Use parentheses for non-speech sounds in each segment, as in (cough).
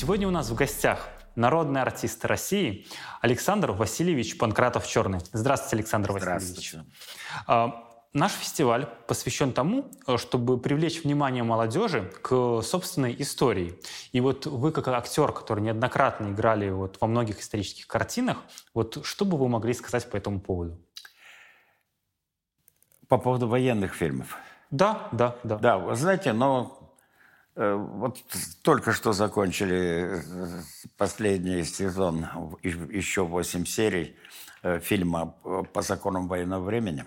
Сегодня у нас в гостях народный артист России Александр Васильевич Панкратов-Черный. Здравствуйте, Александр Васильевич. Здравствуйте. А, Наш фестиваль посвящен тому, чтобы привлечь внимание молодежи к собственной истории. И вот вы, как актер, который неоднократно играли вот во многих исторических картинах, вот что бы вы могли сказать по этому поводу? По поводу военных фильмов? Да, да, да. Да, вы знаете, но вот только что закончили э, последний сезон, еще восемь серий э, фильма «По законам военного времени».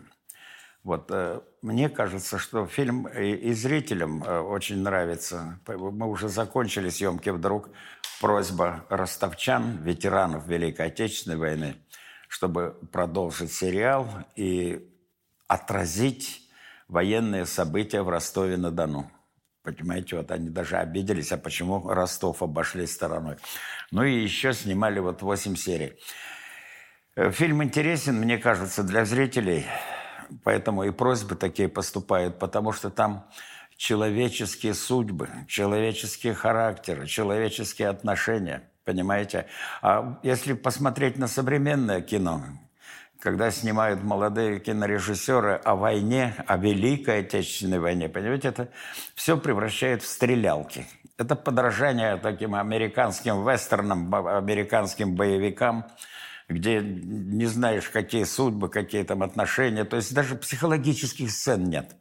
Вот, э, мне кажется, что фильм и зрителям э, очень нравится. Мы уже закончили съемки вдруг. Просьба ростовчан, ветеранов Великой Отечественной войны, чтобы продолжить сериал и отразить военные события в Ростове-на-Дону. Понимаете, вот они даже обиделись, а почему Ростов обошли стороной. Ну и еще снимали вот 8 серий. Э, фильм интересен, мне кажется, для зрителей – Поэтому и просьбы такие поступают, потому что там человеческие судьбы, человеческие характеры, человеческие отношения, понимаете? А если посмотреть на современное кино, когда снимают молодые кинорежиссеры о войне, о Великой Отечественной войне, понимаете, это все превращает в стрелялки. Это подражание таким американским вестернам, американским боевикам – где не знаешь, какие судьбы, какие там отношения. То есть даже психологических сцен нет.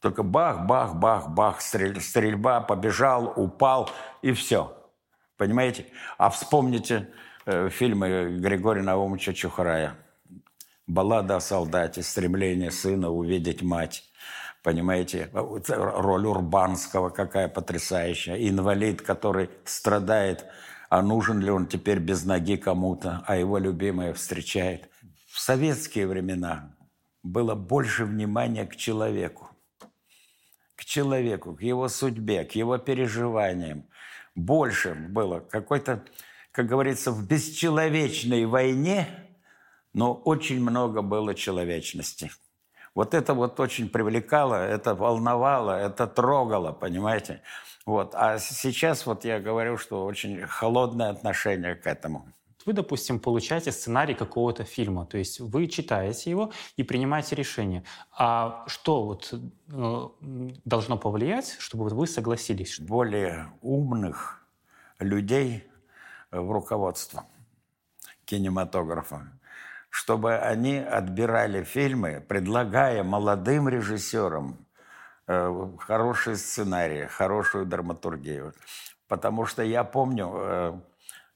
Только бах, бах, бах, бах, стрель, стрельба, побежал, упал и все. Понимаете? А вспомните э, фильмы Григория Наумовича Чухарая. «Баллада о солдате», «Стремление сына увидеть мать». Понимаете, роль Урбанского какая потрясающая. Инвалид, который страдает а нужен ли он теперь без ноги кому-то, а его любимая встречает. В советские времена было больше внимания к человеку. К человеку, к его судьбе, к его переживаниям. Больше было какой-то, как говорится, в бесчеловечной войне, но очень много было человечности. Вот это вот очень привлекало, это волновало, это трогало, понимаете? Вот. А сейчас вот я говорю, что очень холодное отношение к этому. Вы, допустим, получаете сценарий какого-то фильма, то есть вы читаете его и принимаете решение. А что вот э, должно повлиять, чтобы вы согласились? Более умных людей в руководство кинематографа чтобы они отбирали фильмы, предлагая молодым режиссерам э, хорошие сценарии, хорошую драматургию. Потому что я помню, э,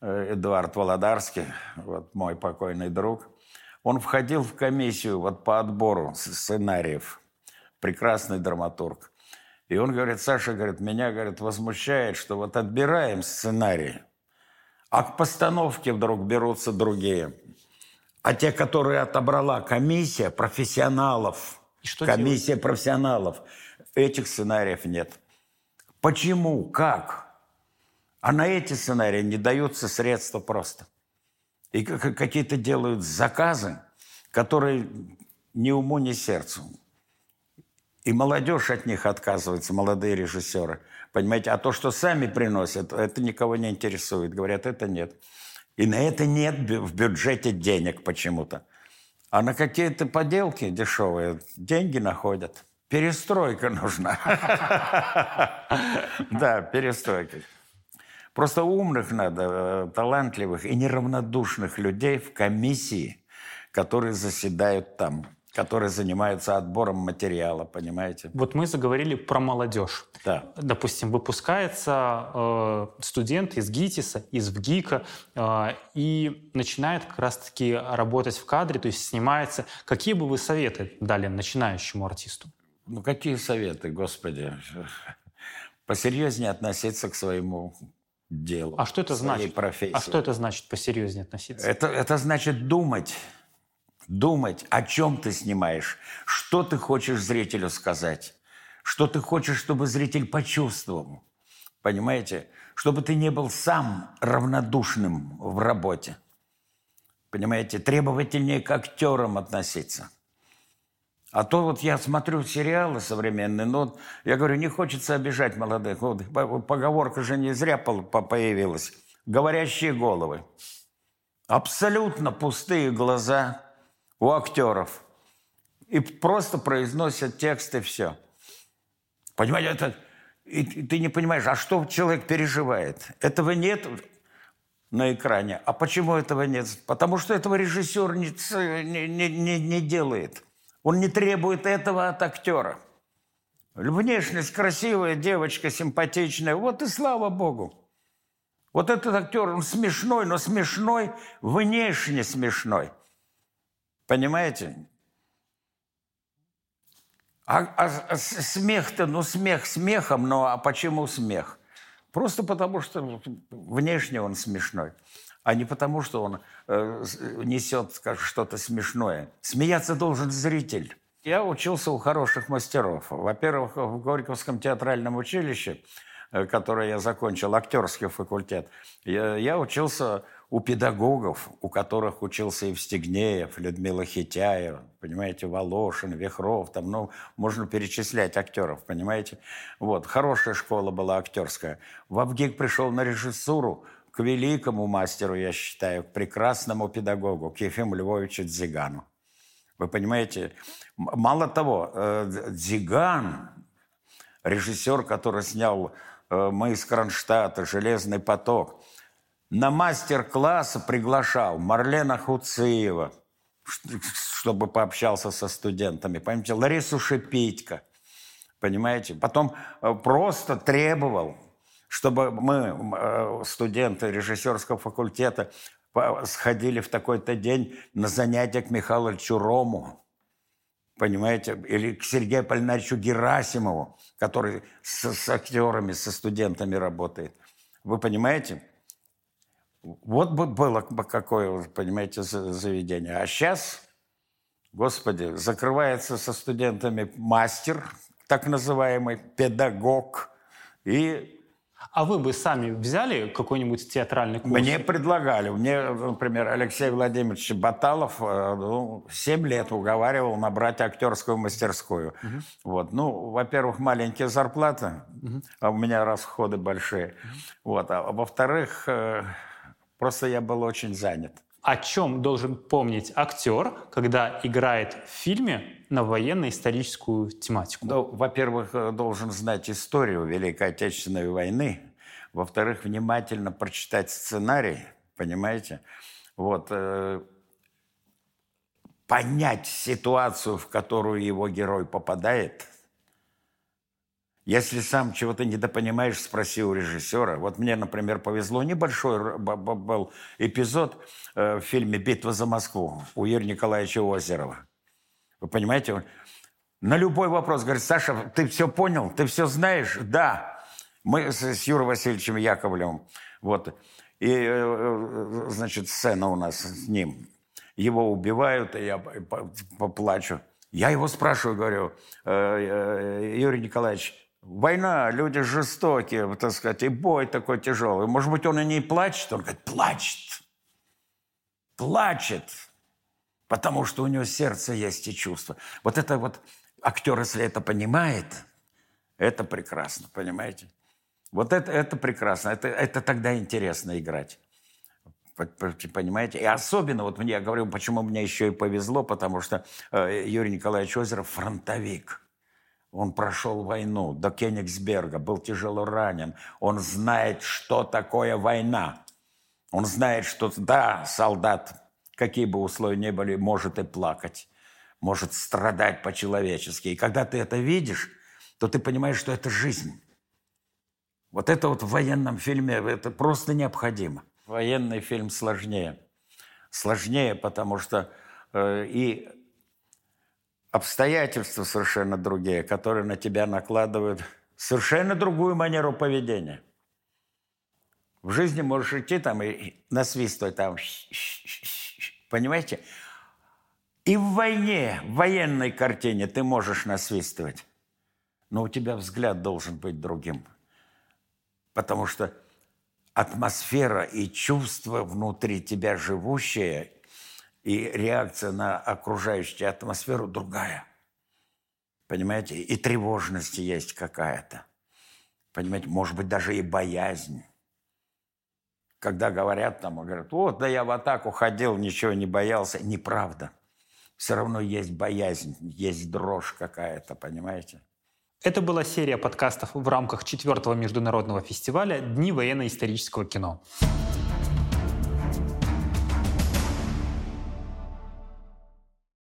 э, Эдуард Володарский, вот мой покойный друг, он входил в комиссию вот по отбору сценариев. Прекрасный драматург. И он говорит, Саша, говорит, меня, говорит, возмущает, что вот отбираем сценарий, а к постановке вдруг берутся другие. А те, которые отобрала комиссия профессионалов, комиссия делать? профессионалов, этих сценариев нет. Почему? Как? А на эти сценарии не даются средства просто. И какие-то делают заказы, которые ни уму, ни сердцу. И молодежь от них отказывается, молодые режиссеры. Понимаете, а то, что сами приносят, это никого не интересует. Говорят, это нет. И на это нет в бюджете денег почему-то. А на какие-то поделки дешевые деньги находят. Перестройка нужна. (laughs) Да, перестройка. Просто умных надо, э, талантливых и неравнодушных людей в комиссии, которые заседают там которые занимаются отбором материала, понимаете? Вот мы заговорили про молодежь. Да. Допустим, выпускается э, студент из ГИТИСа, из ВГИКа, э, и начинает как раз-таки работать в кадре, то есть снимается. Какие бы вы советы дали начинающему артисту? Ну, какие советы, господи? Посерьезнее относиться к своему делу. А что это значит? Профессии. А что это значит посерьезнее относиться? Это, это значит думать думать, о чем ты снимаешь, что ты хочешь зрителю сказать, что ты хочешь, чтобы зритель почувствовал. Понимаете? Чтобы ты не был сам равнодушным в работе. Понимаете? Требовательнее к актерам относиться. А то вот я смотрю сериалы современные, но я говорю, не хочется обижать молодых. Вот поговорка же не зря появилась. Говорящие головы. Абсолютно пустые глаза у актеров. И просто произносят тексты и все. Понимаете, это... И ты не понимаешь, а что человек переживает? Этого нет на экране. А почему этого нет? Потому что этого режиссер не, не, не, не делает. Он не требует этого от актера. Внешность красивая, девочка симпатичная. Вот и слава богу. Вот этот актер, он смешной, но смешной, внешне смешной. Понимаете? А, а, смех-то, ну смех смехом, но а почему смех? Просто потому, что внешне он смешной а не потому, что он э, несет что-то смешное. Смеяться должен зритель. Я учился у хороших мастеров. Во-первых, в Горьковском театральном училище, э, которое я закончил, актерский факультет, я, я учился у педагогов, у которых учился Евстигнеев, Людмила Хитяева, понимаете, Волошин, Вихров, там, ну, можно перечислять актеров, понимаете. Вот, хорошая школа была актерская. В Авгик пришел на режиссуру, к великому мастеру, я считаю, к прекрасному педагогу, к Ефиму Львовичу Дзигану. Вы понимаете, мало того, э, Дзиган, режиссер, который снял э, «Мы из Кронштадта», «Железный поток», на мастер-класс приглашал Марлена Хуциева, чтобы пообщался со студентами. Понимаете, Ларису Шипитько, понимаете? Потом э, просто требовал чтобы мы, э, студенты режиссерского факультета, сходили в такой-то день на занятия к Михаилу Чурому, понимаете, или к Сергею Полинаричу Герасимову, который с, с актерами, со студентами работает. Вы понимаете? Вот бы было какое, понимаете, заведение. А сейчас, господи, закрывается со студентами мастер, так называемый педагог, и а вы бы сами взяли какой-нибудь театральный курс? Мне предлагали. Мне, например, Алексей Владимирович Баталов э, ну, 7 лет уговаривал набрать актерскую мастерскую. Угу. Вот. Ну, во-первых, маленькие зарплаты, угу. а у меня расходы большие. Угу. Вот. А во-вторых, э, просто я был очень занят. О чем должен помнить актер, когда играет в фильме на военно-историческую тематику? Ну, во-первых, э, должен знать историю Великой Отечественной войны. Во-вторых, внимательно прочитать сценарий, понимаете? Вот. Э, понять ситуацию, в которую его герой попадает. Если сам чего-то недопонимаешь, спроси у режиссера. Вот мне, например, повезло. Небольшой был эпизод э, в фильме «Битва за Москву» у Юрия Николаевича Озерова. Вы понимаете? На любой вопрос говорит, Саша, ты все понял? Ты все знаешь? Да. Мы с, Юрой Васильевичем Яковлевым. Вот. И, э, э, значит, сцена у нас с ним. Его убивают, и я поплачу. Я его спрашиваю, говорю, «Э, Юрий Николаевич, война, люди жестокие, так сказать, и бой такой тяжелый. Может быть, он и не плачет? Он говорит, плачет. Плачет потому что у него сердце есть и чувство. Вот это вот актер, если это понимает, это прекрасно, понимаете? Вот это, это прекрасно, это, это тогда интересно играть. Понимаете? И особенно, вот мне, я говорю, почему мне еще и повезло, потому что э, Юрий Николаевич Озеров фронтовик. Он прошел войну до Кенигсберга, был тяжело ранен. Он знает, что такое война. Он знает, что да, солдат какие бы условия ни были, может и плакать, может страдать по-человечески. И когда ты это видишь, то ты понимаешь, что это жизнь. Вот это вот в военном фильме, это просто необходимо. Военный фильм сложнее. Сложнее, потому что э, и обстоятельства совершенно другие, которые на тебя накладывают совершенно другую манеру поведения. В жизни можешь идти там и насвистывать там Понимаете? И в войне, в военной картине ты можешь насвистывать, но у тебя взгляд должен быть другим. Потому что атмосфера и чувство внутри тебя живущее, и реакция на окружающую атмосферу другая. Понимаете? И тревожность есть какая-то. Понимаете? Может быть, даже и боязнь. Когда говорят там, говорят, вот, да я в атаку ходил, ничего не боялся. Неправда. Все равно есть боязнь, есть дрожь какая-то, понимаете? Это была серия подкастов в рамках четвертого международного фестиваля «Дни военно-исторического кино».